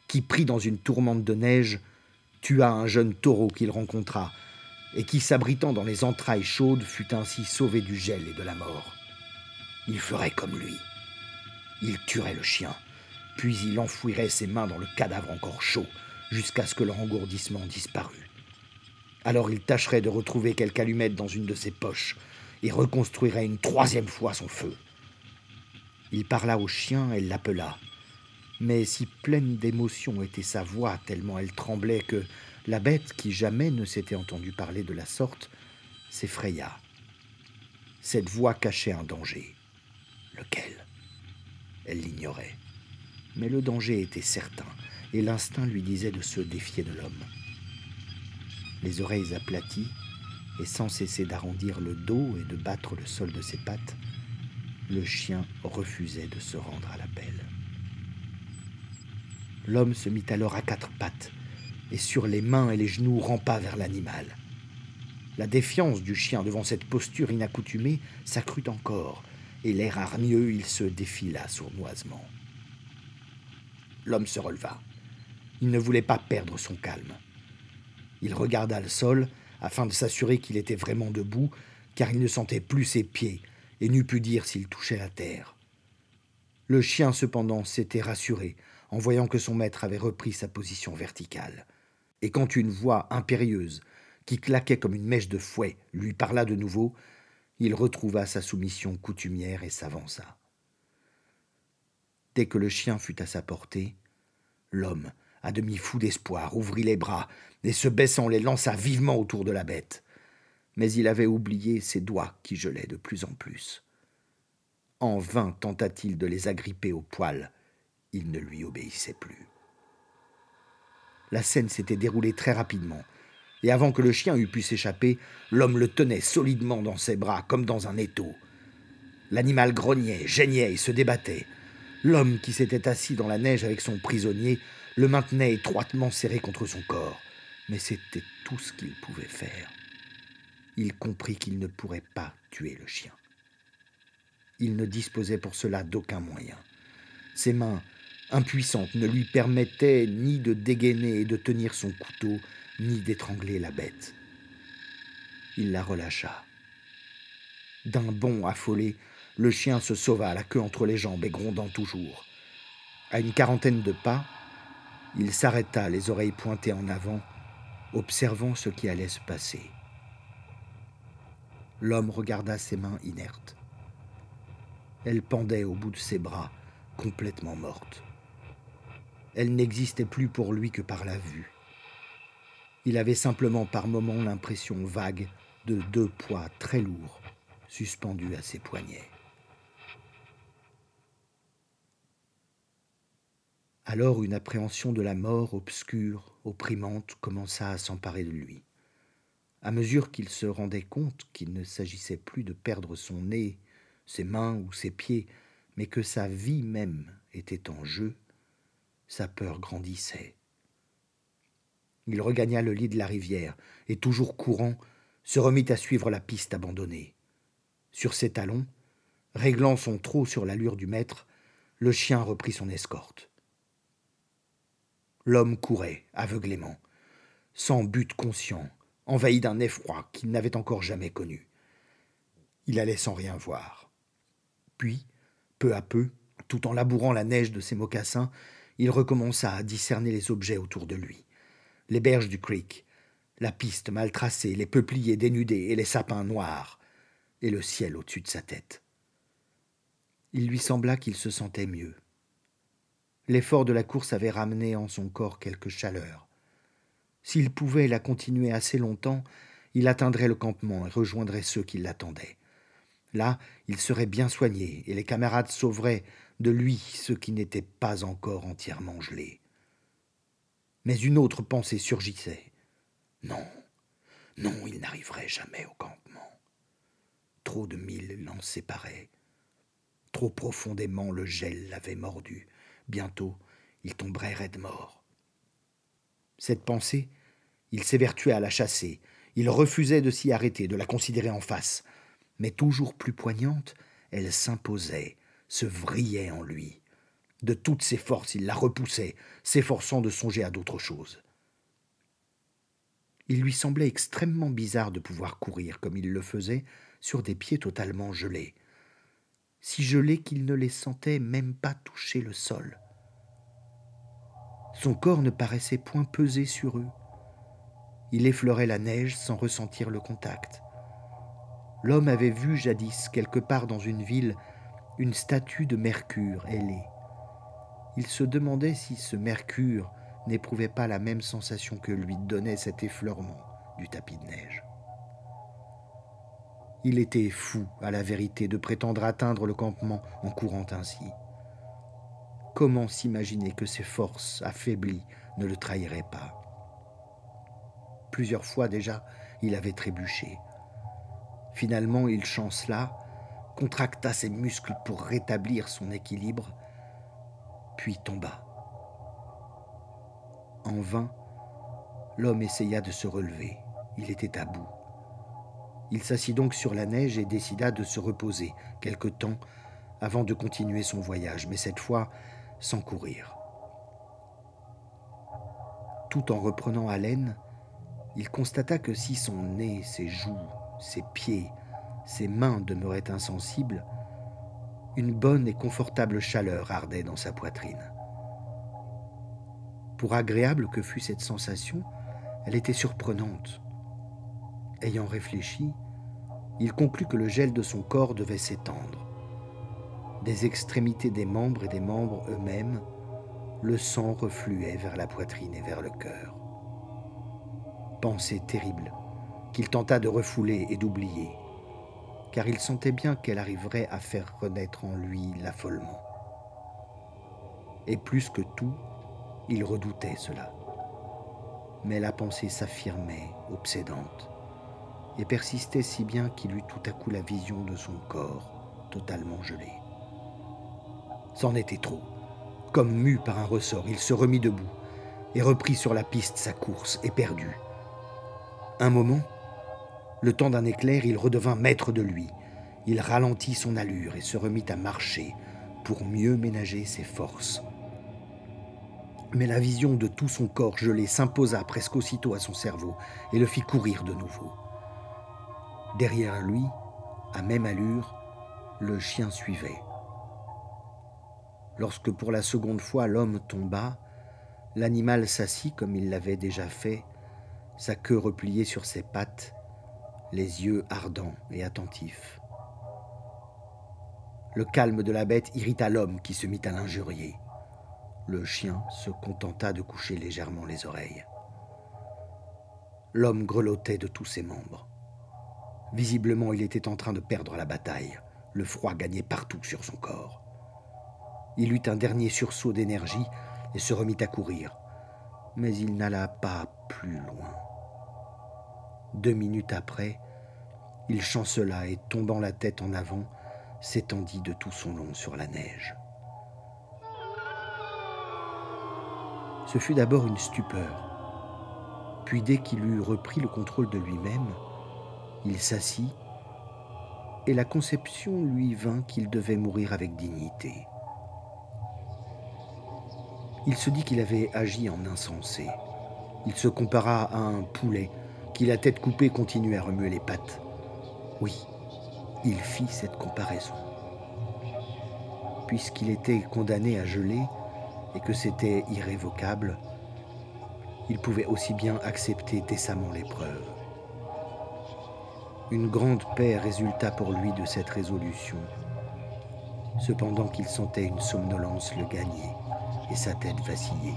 qui, pris dans une tourmente de neige, tua un jeune taureau qu'il rencontra, et qui, s'abritant dans les entrailles chaudes, fut ainsi sauvé du gel et de la mort. Il ferait comme lui. Il tuerait le chien, puis il enfouirait ses mains dans le cadavre encore chaud, jusqu'à ce que leur engourdissement disparût. Alors il tâcherait de retrouver quelque allumette dans une de ses poches, et reconstruirait une troisième fois son feu. Il parla au chien et l'appela. Mais si pleine d'émotion était sa voix, tellement elle tremblait que la bête, qui jamais ne s'était entendue parler de la sorte, s'effraya. Cette voix cachait un danger. Lequel? Elle l'ignorait. Mais le danger était certain, et l'instinct lui disait de se défier de l'homme. Les oreilles aplaties, et sans cesser d'arrondir le dos et de battre le sol de ses pattes, le chien refusait de se rendre à l'appel. L'homme se mit alors à quatre pattes et sur les mains et les genoux rampa vers l'animal. La défiance du chien devant cette posture inaccoutumée s'accrut encore, et l'air hargneux, il se défila sournoisement. L'homme se releva. Il ne voulait pas perdre son calme. Il regarda le sol afin de s'assurer qu'il était vraiment debout, car il ne sentait plus ses pieds, et n'eût pu dire s'il touchait la terre. Le chien, cependant, s'était rassuré en voyant que son maître avait repris sa position verticale. Et quand une voix impérieuse, qui claquait comme une mèche de fouet, lui parla de nouveau, il retrouva sa soumission coutumière et s'avança. Dès que le chien fut à sa portée, l'homme, à demi fou d'espoir, ouvrit les bras et se baissant les lança vivement autour de la bête mais il avait oublié ses doigts qui gelaient de plus en plus. En vain tenta-t-il de les agripper au poil, il ne lui obéissait plus. La scène s'était déroulée très rapidement, et avant que le chien eût pu s'échapper, l'homme le tenait solidement dans ses bras comme dans un étau. L'animal grognait, geignait et se débattait. L'homme qui s'était assis dans la neige avec son prisonnier le maintenait étroitement serré contre son corps, Mais c'était tout ce qu'il pouvait faire. Il comprit qu'il ne pourrait pas tuer le chien. Il ne disposait pour cela d'aucun moyen. Ses mains, impuissantes, ne lui permettaient ni de dégainer et de tenir son couteau, ni d'étrangler la bête. Il la relâcha. D'un bond affolé, le chien se sauva, la queue entre les jambes et grondant toujours. À une quarantaine de pas, il s'arrêta, les oreilles pointées en avant, observant ce qui allait se passer. L'homme regarda ses mains inertes. Elles pendaient au bout de ses bras, complètement mortes. Elles n'existaient plus pour lui que par la vue. Il avait simplement par moments l'impression vague de deux poids très lourds suspendus à ses poignets. Alors une appréhension de la mort obscure, opprimante, commença à s'emparer de lui. À mesure qu'il se rendait compte qu'il ne s'agissait plus de perdre son nez, ses mains ou ses pieds, mais que sa vie même était en jeu, sa peur grandissait. Il regagna le lit de la rivière et, toujours courant, se remit à suivre la piste abandonnée. Sur ses talons, réglant son trot sur l'allure du maître, le chien reprit son escorte. L'homme courait, aveuglément, sans but conscient, envahi d'un effroi qu'il n'avait encore jamais connu. Il allait sans rien voir. Puis, peu à peu, tout en labourant la neige de ses mocassins, il recommença à discerner les objets autour de lui. Les berges du creek, la piste mal tracée, les peupliers dénudés et les sapins noirs, et le ciel au-dessus de sa tête. Il lui sembla qu'il se sentait mieux. L'effort de la course avait ramené en son corps quelque chaleur. S'il pouvait la continuer assez longtemps, il atteindrait le campement et rejoindrait ceux qui l'attendaient. Là, il serait bien soigné et les camarades sauveraient de lui ceux qui n'étaient pas encore entièrement gelés. Mais une autre pensée surgissait. Non, non, il n'arriverait jamais au campement. Trop de mille l'en séparaient. Trop profondément le gel l'avait mordu. Bientôt, il tomberait raide mort. Cette pensée, il s'évertuait à la chasser. Il refusait de s'y arrêter, de la considérer en face. Mais toujours plus poignante, elle s'imposait, se vrillait en lui. De toutes ses forces, il la repoussait, s'efforçant de songer à d'autres choses. Il lui semblait extrêmement bizarre de pouvoir courir comme il le faisait sur des pieds totalement gelés, si gelés qu'il ne les sentait même pas toucher le sol. Son corps ne paraissait point peser sur eux. Il effleurait la neige sans ressentir le contact. L'homme avait vu jadis, quelque part dans une ville, une statue de Mercure ailée. Il se demandait si ce Mercure n'éprouvait pas la même sensation que lui donnait cet effleurement du tapis de neige. Il était fou, à la vérité, de prétendre atteindre le campement en courant ainsi. Comment s'imaginer que ses forces affaiblies ne le trahiraient pas? Plusieurs fois déjà, il avait trébuché. Finalement, il chancela, contracta ses muscles pour rétablir son équilibre, puis tomba. En vain, l'homme essaya de se relever. Il était à bout. Il s'assit donc sur la neige et décida de se reposer quelque temps avant de continuer son voyage, mais cette fois sans courir. Tout en reprenant haleine, il constata que si son nez, ses joues, ses pieds, ses mains demeuraient insensibles, une bonne et confortable chaleur ardait dans sa poitrine. Pour agréable que fût cette sensation, elle était surprenante. Ayant réfléchi, il conclut que le gel de son corps devait s'étendre. Des extrémités des membres et des membres eux-mêmes, le sang refluait vers la poitrine et vers le cœur. Pensée terrible qu'il tenta de refouler et d'oublier, car il sentait bien qu'elle arriverait à faire renaître en lui l'affolement. Et plus que tout, il redoutait cela. Mais la pensée s'affirmait, obsédante et persistait si bien qu'il eut tout à coup la vision de son corps totalement gelé. C'en était trop. Comme mu par un ressort, il se remit debout et reprit sur la piste sa course, éperdu. Un moment, le temps d'un éclair, il redevint maître de lui. Il ralentit son allure et se remit à marcher pour mieux ménager ses forces. Mais la vision de tout son corps gelé s'imposa presque aussitôt à son cerveau et le fit courir de nouveau. Derrière lui, à même allure, le chien suivait. Lorsque pour la seconde fois l'homme tomba, l'animal s'assit comme il l'avait déjà fait, sa queue repliée sur ses pattes, les yeux ardents et attentifs. Le calme de la bête irrita l'homme qui se mit à l'injurier. Le chien se contenta de coucher légèrement les oreilles. L'homme grelottait de tous ses membres. Visiblement, il était en train de perdre la bataille. Le froid gagnait partout sur son corps. Il eut un dernier sursaut d'énergie et se remit à courir. Mais il n'alla pas plus loin. Deux minutes après, il chancela et, tombant la tête en avant, s'étendit de tout son long sur la neige. Ce fut d'abord une stupeur. Puis dès qu'il eut repris le contrôle de lui-même, il s'assit et la conception lui vint qu'il devait mourir avec dignité. Il se dit qu'il avait agi en insensé. Il se compara à un poulet qui, la tête coupée, continuait à remuer les pattes. Oui, il fit cette comparaison. Puisqu'il était condamné à geler et que c'était irrévocable, il pouvait aussi bien accepter décemment l'épreuve. Une grande paix résulta pour lui de cette résolution, cependant qu'il sentait une somnolence le gagner et sa tête vaciller.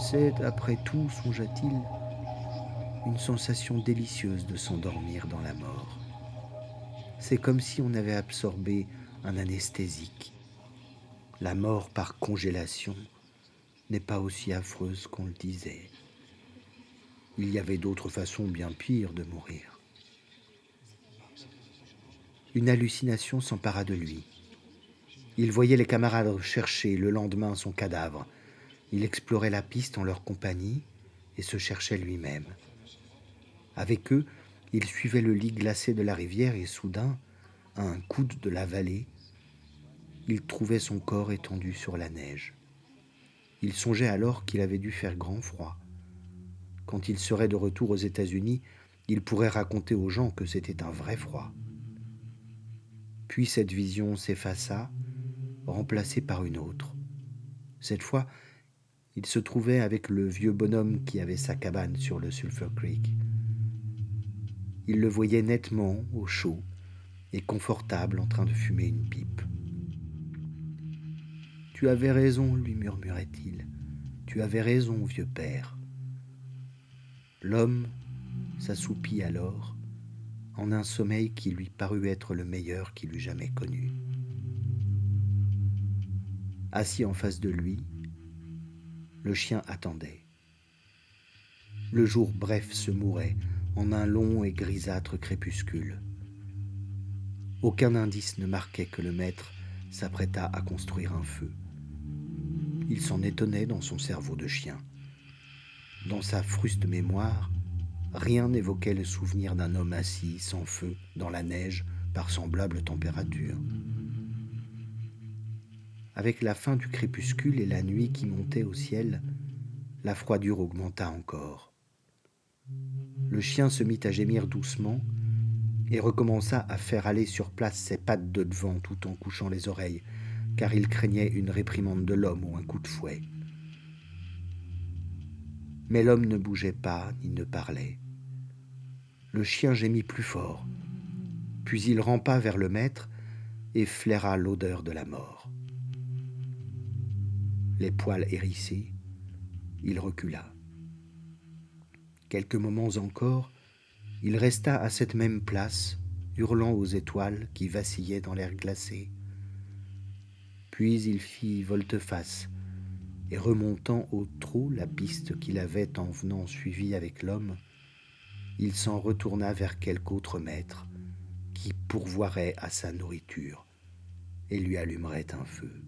C'est, après tout, songea-t-il, une sensation délicieuse de s'endormir dans la mort. C'est comme si on avait absorbé un anesthésique. La mort par congélation n'est pas aussi affreuse qu'on le disait. Il y avait d'autres façons bien pires de mourir. Une hallucination s'empara de lui. Il voyait les camarades chercher le lendemain son cadavre. Il explorait la piste en leur compagnie et se cherchait lui-même. Avec eux, il suivait le lit glacé de la rivière et soudain, à un coude de la vallée, il trouvait son corps étendu sur la neige. Il songeait alors qu'il avait dû faire grand froid. Quand il serait de retour aux États-Unis, il pourrait raconter aux gens que c'était un vrai froid. Puis cette vision s'effaça, remplacée par une autre. Cette fois, il se trouvait avec le vieux bonhomme qui avait sa cabane sur le Sulphur Creek. Il le voyait nettement, au chaud et confortable, en train de fumer une pipe. Tu avais raison, lui murmurait-il. Tu avais raison, vieux père. L'homme s'assoupit alors en un sommeil qui lui parut être le meilleur qu'il eût jamais connu. Assis en face de lui, le chien attendait. Le jour bref se mourait en un long et grisâtre crépuscule. Aucun indice ne marquait que le maître s'apprêta à construire un feu. Il s'en étonnait dans son cerveau de chien. Dans sa fruste mémoire, rien n'évoquait le souvenir d'un homme assis sans feu dans la neige par semblable température. Avec la fin du crépuscule et la nuit qui montait au ciel, la froidure augmenta encore. Le chien se mit à gémir doucement et recommença à faire aller sur place ses pattes de devant tout en couchant les oreilles, car il craignait une réprimande de l'homme ou un coup de fouet. Mais l'homme ne bougeait pas ni ne parlait. Le chien gémit plus fort, puis il rampa vers le maître et flaira l'odeur de la mort. Les poils hérissés, il recula. Quelques moments encore, il resta à cette même place, hurlant aux étoiles qui vacillaient dans l'air glacé. Puis il fit volte-face, et remontant au trot la piste qu'il avait en venant suivi avec l'homme, il s'en retourna vers quelque autre maître qui pourvoirait à sa nourriture et lui allumerait un feu.